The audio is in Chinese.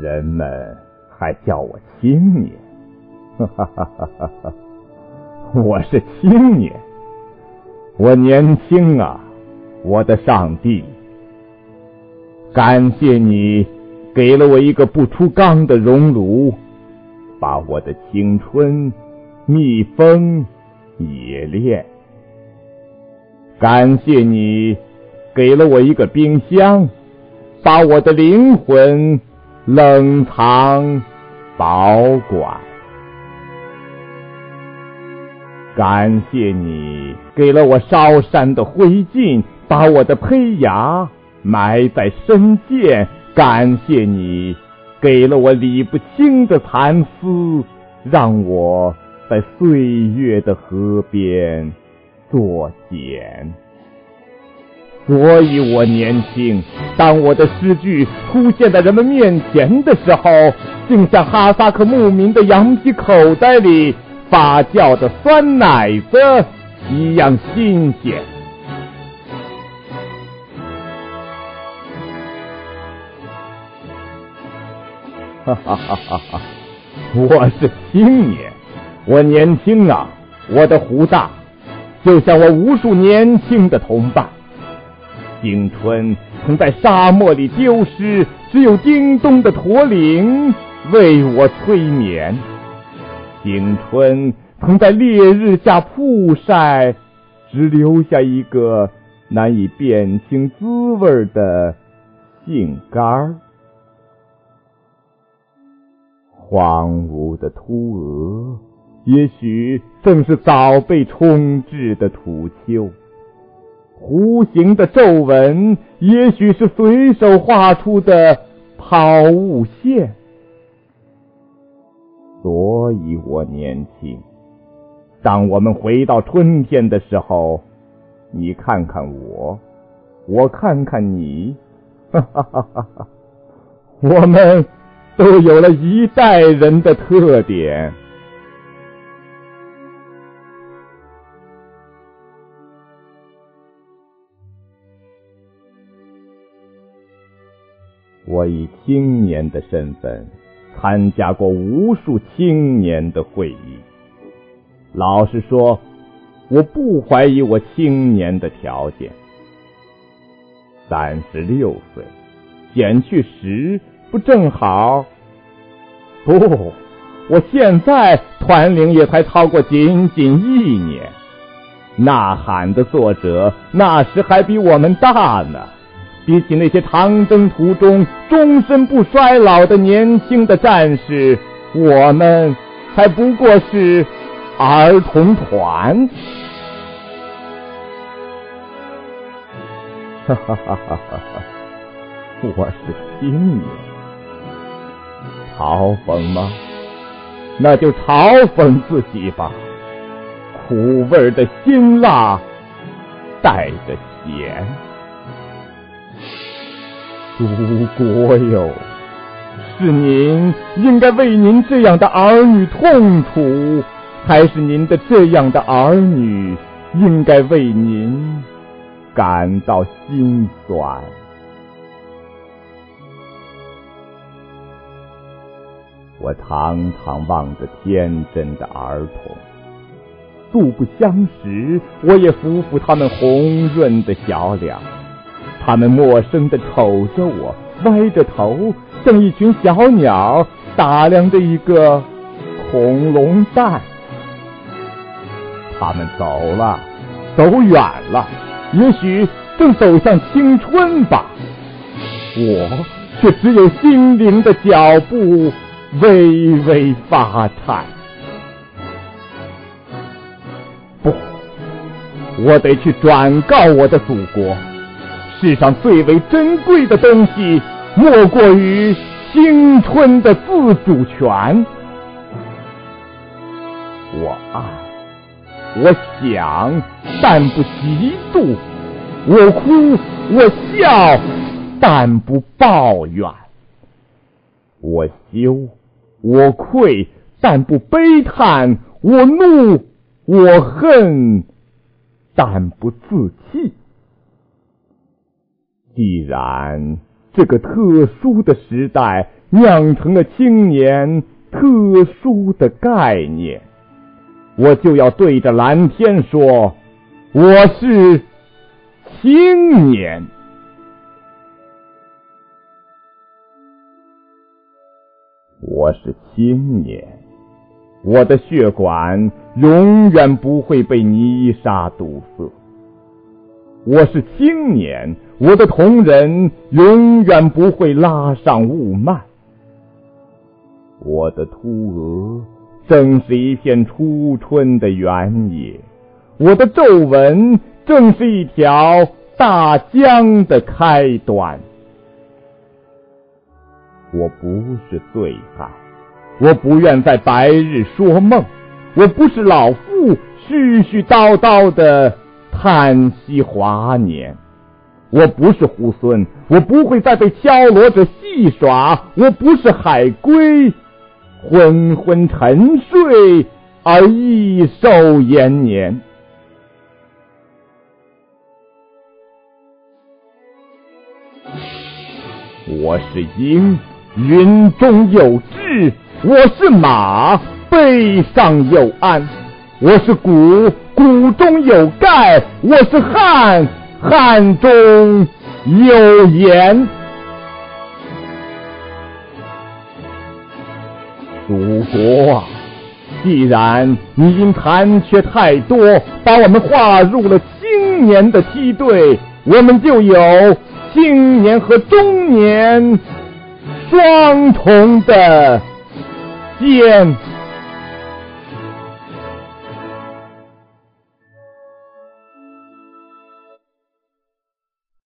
人们还叫我青年，哈哈哈哈哈！我是青年，我年轻啊，我的上帝！感谢你给了我一个不出缸的熔炉，把我的青春密封冶炼。感谢你给了我一个冰箱，把我的灵魂冷藏保管。感谢你给了我烧山的灰烬，把我的胚芽埋在深涧。感谢你给了我理不清的蚕丝，让我在岁月的河边。作茧，所以我年轻。当我的诗句出现在人们面前的时候，竟像哈萨克牧民的羊皮口袋里发酵的酸奶子一样新鲜。哈哈哈哈哈！我是青年，我年轻啊，我的胡大。就像我无数年轻的同伴，青春曾在沙漠里丢失，只有叮咚的驼铃为我催眠。青春曾在烈日下曝晒，只留下一个难以辨清滋味的杏干儿。荒芜的秃鹅。也许正是早被冲制的土丘，弧形的皱纹，也许是随手画出的抛物线。所以我年轻。当我们回到春天的时候，你看看我，我看看你，哈哈哈哈哈！我们都有了一代人的特点。我以青年的身份参加过无数青年的会议。老实说，我不怀疑我青年的条件。三十六岁减去十，不正好？不，我现在团龄也才超过仅仅一年。呐喊的作者那时还比我们大呢。比起那些长征途中终身不衰老的年轻的战士，我们还不过是儿童团。哈哈哈哈哈哈！我是青年，嘲讽吗？那就嘲讽自己吧。苦味的辛辣带着咸。祖国哟，是您应该为您这样的儿女痛楚，还是您的这样的儿女应该为您感到心酸？我常常望着天真的儿童，素不相识，我也抚抚他们红润的小脸。他们陌生的瞅着我，歪着头，像一群小鸟打量着一个恐龙蛋。他们走了，走远了，也许正走向青春吧。我却只有心灵的脚步微微发颤。不，我得去转告我的祖国。世上最为珍贵的东西，莫过于青春的自主权。我爱，我想，但不嫉妒；我哭，我笑，但不抱怨；我羞，我愧，但不悲叹；我怒，我恨，但不自弃。既然这个特殊的时代酿成了青年特殊的概念，我就要对着蓝天说：“我是青年。”我是青年，我的血管永远不会被泥沙堵塞。我是青年，我的同仁永远不会拉上雾幔。我的秃额正是一片初春的原野，我的皱纹正是一条大江的开端。我不是醉汉，我不愿在白日说梦，我不是老妇絮絮叨叨的。叹息华年，我不是猢狲，我不会再被敲锣者戏耍；我不是海龟，昏昏沉睡而益寿延年。我是鹰，云中有志；我是马，背上有鞍。我是骨，骨中有钙；我是汉汉中有盐。祖国啊，既然你因残缺太多，把我们划入了青年的梯队，我们就有青年和中年双重的肩。